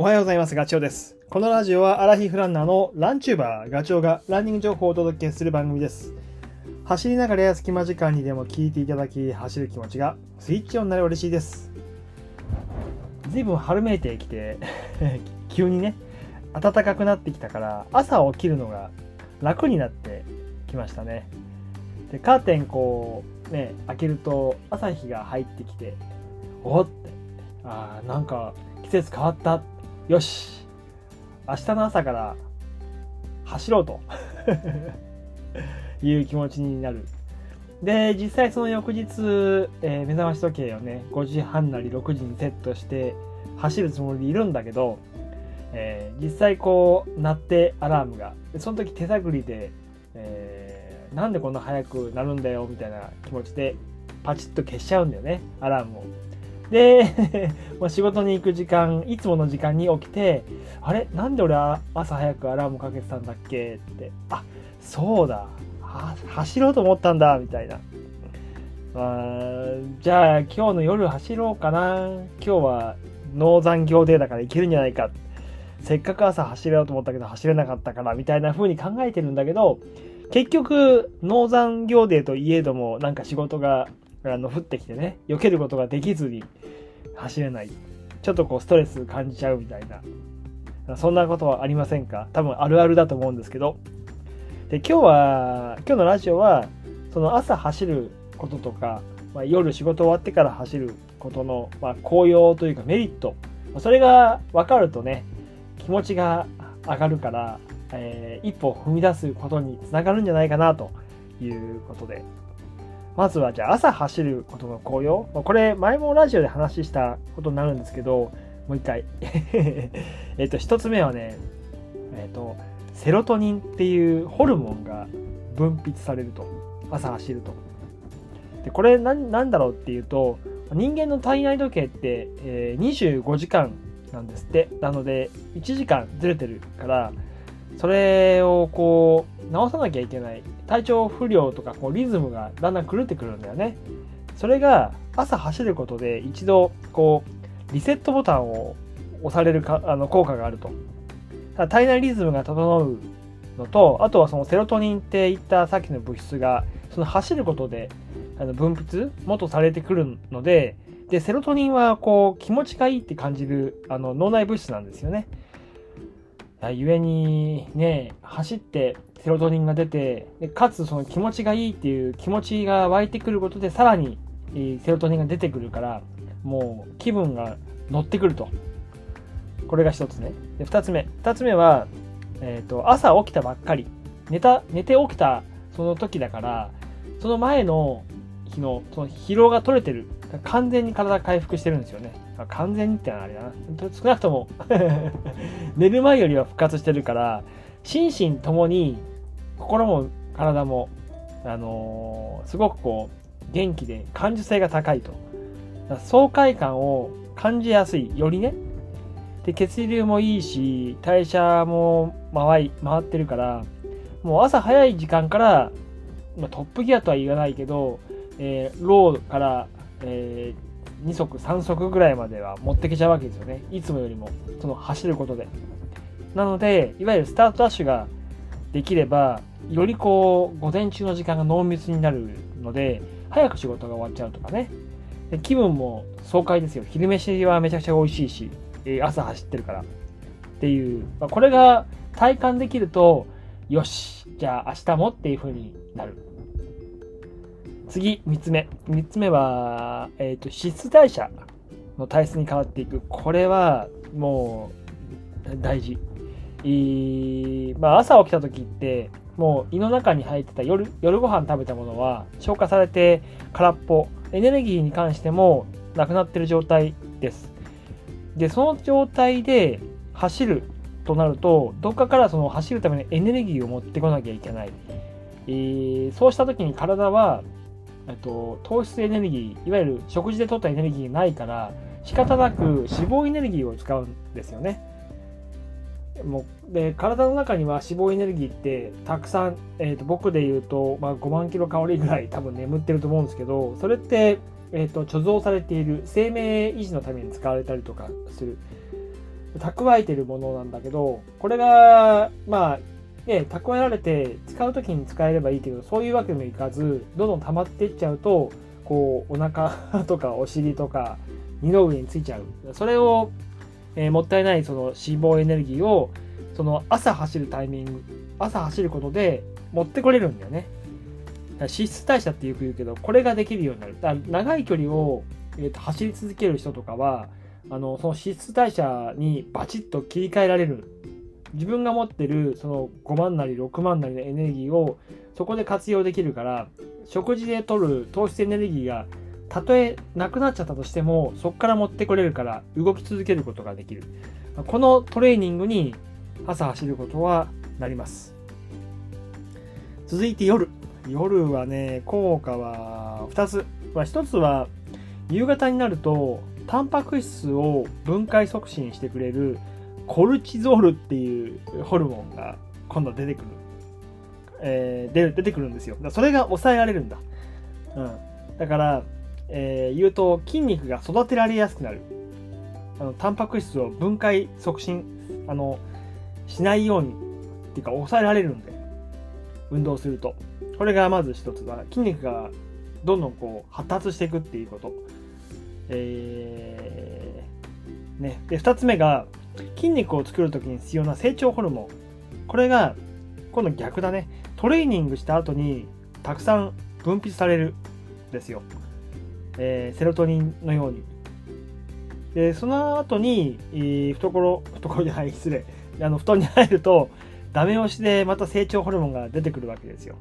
おはようございます。ガチョウです。このラジオはアラヒフランナーのランチューバーガチョウがランニング情報をお届けする番組です。走りながらや隙間時間にでも聞いていただき、走る気持ちがスイッチオンになれば嬉しいです。随分春めいてきて、急にね、暖かくなってきたから、朝起きるのが楽になってきましたね。で、カーテンこう、ね、開けると朝日が入ってきて、おって、あーなんか季節変わった。よし明日の朝から走ろうと いう気持ちになる。で、実際その翌日、えー目覚まし時計をね、5時半なり6時にセットして走るつもりでいるんだけど、えー実際こう、鳴ってアラームが。その時手探りで、えーなんでこんな早くなるんだよみたいな気持ちでパチッと消しちゃうんだよね、アラームを。で、まあ仕事に行く時間、いつもの時間に起きて、あれ？なんで俺は朝早くアラームかけてたんだっけ？って。あ、そうだ。走ろうと思ったんだ、みたいな。あじゃあ今日の夜走ろうかな。今日は農残業デーだから行けるんじゃないか。せっかく朝走ろうと思ったけど走れなかったから、みたいな風に考えてるんだけど、結局、農残業デーといえども、なんか仕事があの降ってきてね、避けることができずに走れない。ちょっとこうストレス感じちゃうみたいな。そんなことはありませんか？多分あるあるだと思うんですけど。で、今日は、今日のラジオは、その朝走ることとか、まあ、夜仕事終わってから走ることの、まあ、効用というかメリット。それが分かるとね、気持ちが上がるから、えー一歩踏み出すことにつながるんじゃないかなということで。まずはじゃあ朝走ることの効用。まあこれ前もラジオで話したことになるんですけど、もう一回。えっと、一つ目はね、えっと、セロトニンっていうホルモンが分泌されると。朝走ると。で、これ何なんだろうっていうと、人間の体内時計って、えー25時間なんですって。なので、1時間ずれてるから、それをこう直さなきゃいけない。体調不良とかこうリズムがだんだん狂ってくるんだよね。それが朝走ることで一度こうリセットボタンを押されるかあの効果があると。体内リズムが整うのとあとはそのセロトニンっていったさっきの物質がその走ることであの分泌元されてくるのででセロトニンはこう気持ちがいいって感じるあの脳内物質なんですよね。ゆえにね走ってセロトニンが出てでかつその気持ちがいいっていう気持ちが湧いてくることでさらにえセロトニンが出てくるからもう気分が乗ってくると。これが一つね。で二つ目。二つ目は、えー、と朝起きたばっかり。寝た寝て起きたその時だからその前の日のその疲労が取れてる。完全に体回復してるんですよね。あ完全にってのはあれだな。少なくとも 寝る前よりは復活してるから心身ともに心も体も、あのーすごくこう元気で感受性が高いと。爽快感を感じやすいよりねで血流もいいし代謝も回回ってるからもう朝早い時間から、まあ、トップギアとは言わないけど、えーローから、え2足3足ぐらいまでは持ってけちゃうわけですよね。いつもよりもその走ることで。なのでいわゆるスタートダッシュができればよりこう午前中の時間が濃密になるので早く仕事が終わっちゃうとかね。で気分も爽快ですよ。昼飯はめちゃくちゃ美味しいし、朝走ってるから。っていう、まあこれが体感できるとよしじゃあ明日もっていう風になる。次3つ目。3つ目は、えー、と脂質代謝の体質に変わっていく。これはもう大事。えーまあ、朝起きた時ってもう胃の中に入ってた夜夜ご飯食べたものは消化されて空っぽエネルギーに関してもなくなってる状態です。でその状態で走るとなるとどっかからその走るためのエネルギーを持ってこなきゃいけない、えーそうした時に体はえっと糖質エネルギーいわゆる食事で取ったエネルギーがないから仕方なく脂肪エネルギーを使うんですよね。もうで体の中には脂肪エネルギーってたくさん、えー、と僕で言うと、まあ、5万キロカロリーぐらい多分眠ってると思うんですけどそれって、えー、と貯蔵されている生命維持のために使われたりとかする。蓄えてるものなんだけどこれがまあね蓄えられて使う時に使えればいいけどそういうわけにもいかずどんどん溜まっていっちゃうとこうお腹 とかお尻とか二の上についちゃう。それを、えー、もったいないその脂肪エネルギーをその朝走るタイミング朝走ることで持ってこれるんだよね。脂質代謝ってよく言うけどこれができるようになる。だから長い距離を、えー、と走り続ける人とかはあのその脂質代謝にバチッと切り替えられる。自分が持ってるその5万なり6万なりのエネルギーをそこで活用できるから食事で取る糖質エネルギーがたとえなくなっちゃったとしてもそこから持ってこれるから動き続けることができる。このトレーニングに朝走ることはなります。続いて夜。夜はね効果は2つ、まあ、1つは夕方になるとタンパク質を分解促進してくれるコルチゾールっていうホルモンが今度出てくる、えー、出出てくるんですよ。それが抑えられるんだ、うん、だからえー、言うと筋肉が育てられやすくなる。あのタンパク質を分解促進あのしないようにっていうか抑えられるんで。運動すると。これがまず一つだ筋肉がどんどんこう発達していくっていうこと。えー、ね。で2つ目が筋肉を作る時に必要な成長ホルモンこれが今度逆だねトレーニングした後にたくさん分泌されるんですよえー、セロトニンのように。で、その後に、えー、懐、懐じゃない、失礼。あの、布団に入ると、ダメ押しでまた成長ホルモンが出てくるわけですよ。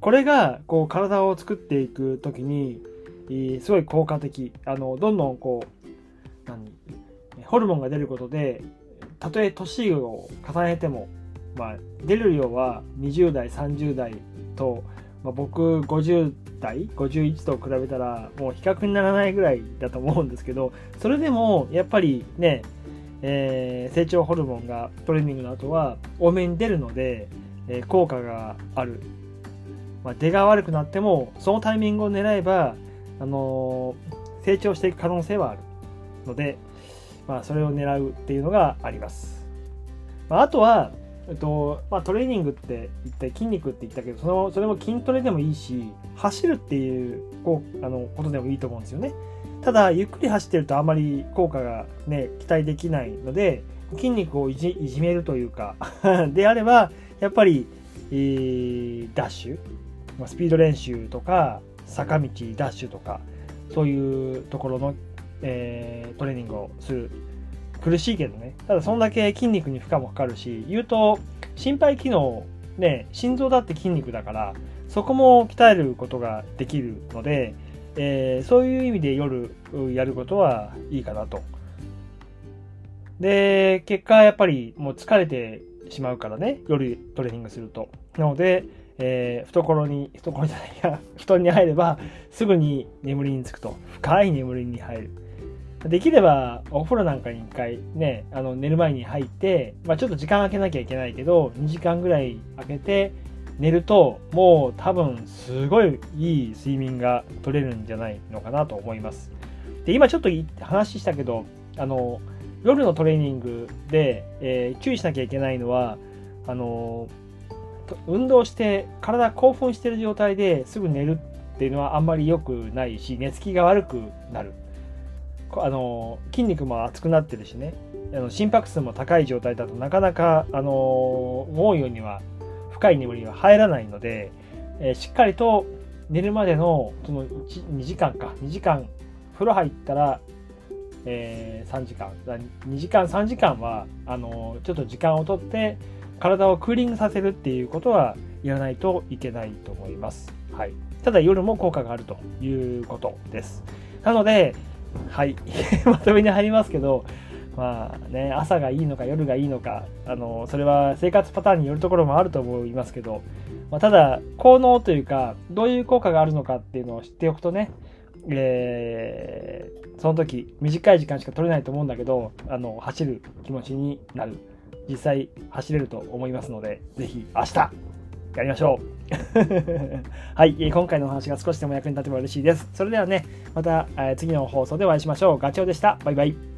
これが、こう、体を作っていくときに、えー、すごい効果的。あの、どんどんこう、何？ホルモンが出ることで、たとえ年を重ねても、まあ、出る量は20代、30代と、まあ、僕50代51と比べたらもう比較にならないぐらいだと思うんですけどそれでもやっぱりね、えー、成長ホルモンがトレーニングの後は多めに出るので、えー、効果がある、まあ、出が悪くなってもそのタイミングを狙えば、あのー、成長していく可能性はあるので、まあ、それを狙うっていうのがあります、まあ、あとはえっとまあ、トレーニングって言って筋肉って言ったけどそのそれも筋トレでもいいし走るっていうこうあのことでもいいと思うんですよね。ただゆっくり走ってるとあまり効果がね期待できないので筋肉をいじいじめるというか であればやっぱり、えー、ダッシュまあスピード練習とか坂道ダッシュとかそういうところの、えー、トレーニングをする苦しいけどね。ただそんだけ筋肉に負荷もかかるし、言うと心肺機能、ね、心臓だって筋肉だから、そこも鍛えることができるので、えー、そういう意味で夜やることはいいかなと。で、結果やっぱりもう疲れてしまうからね、夜トレーニングすると。なので、えー、懐に、懐じゃないや、布団に入ればすぐに眠りにつくと。深い眠りに入る。できればお風呂なんかに1回ね、あの寝る前に入って、まあ、ちょっと時間空けなきゃいけないけど、2時間ぐらい空けて寝ると、もう多分すごいいい睡眠が取れるんじゃないのかなと思います。で、今ちょっと話したけど、あの、夜のトレーニングで、えー、注意しなきゃいけないのは、あの、運動して体興奮してる状態ですぐ寝るっていうのはあんまり良くないし、寝つきが悪くなる。あの筋肉も厚くなってるしねあの心拍数も高い状態だとなかなかあの思うようには深い眠りは入らないので、えー、しっかりと寝るまでのその2時間か2時間風呂入ったら、えー、3時間2時間3時間はあのちょっと時間をとって体をクーリングさせるっていうことはやらないといけないと思います。はい、ただ夜も効果があるということです。なので、はい、まとめに入りますけど、まあね、朝がいいのか夜がいいのか、あのそれは生活パターンによるところもあると思いますけど、まあ、ただ、効能というか、どういう効果があるのかっていうのを知っておくとね、えー、その時、短い時間しか取れないと思うんだけど、あの走る気持ちになる。実際走れると思いますので、ぜひ明日やりましょう。はい、今回のお話が少しでも役に立てば嬉しいです。それではね、また次の放送でお会いしましょう。ガチョウでした。バイバイ。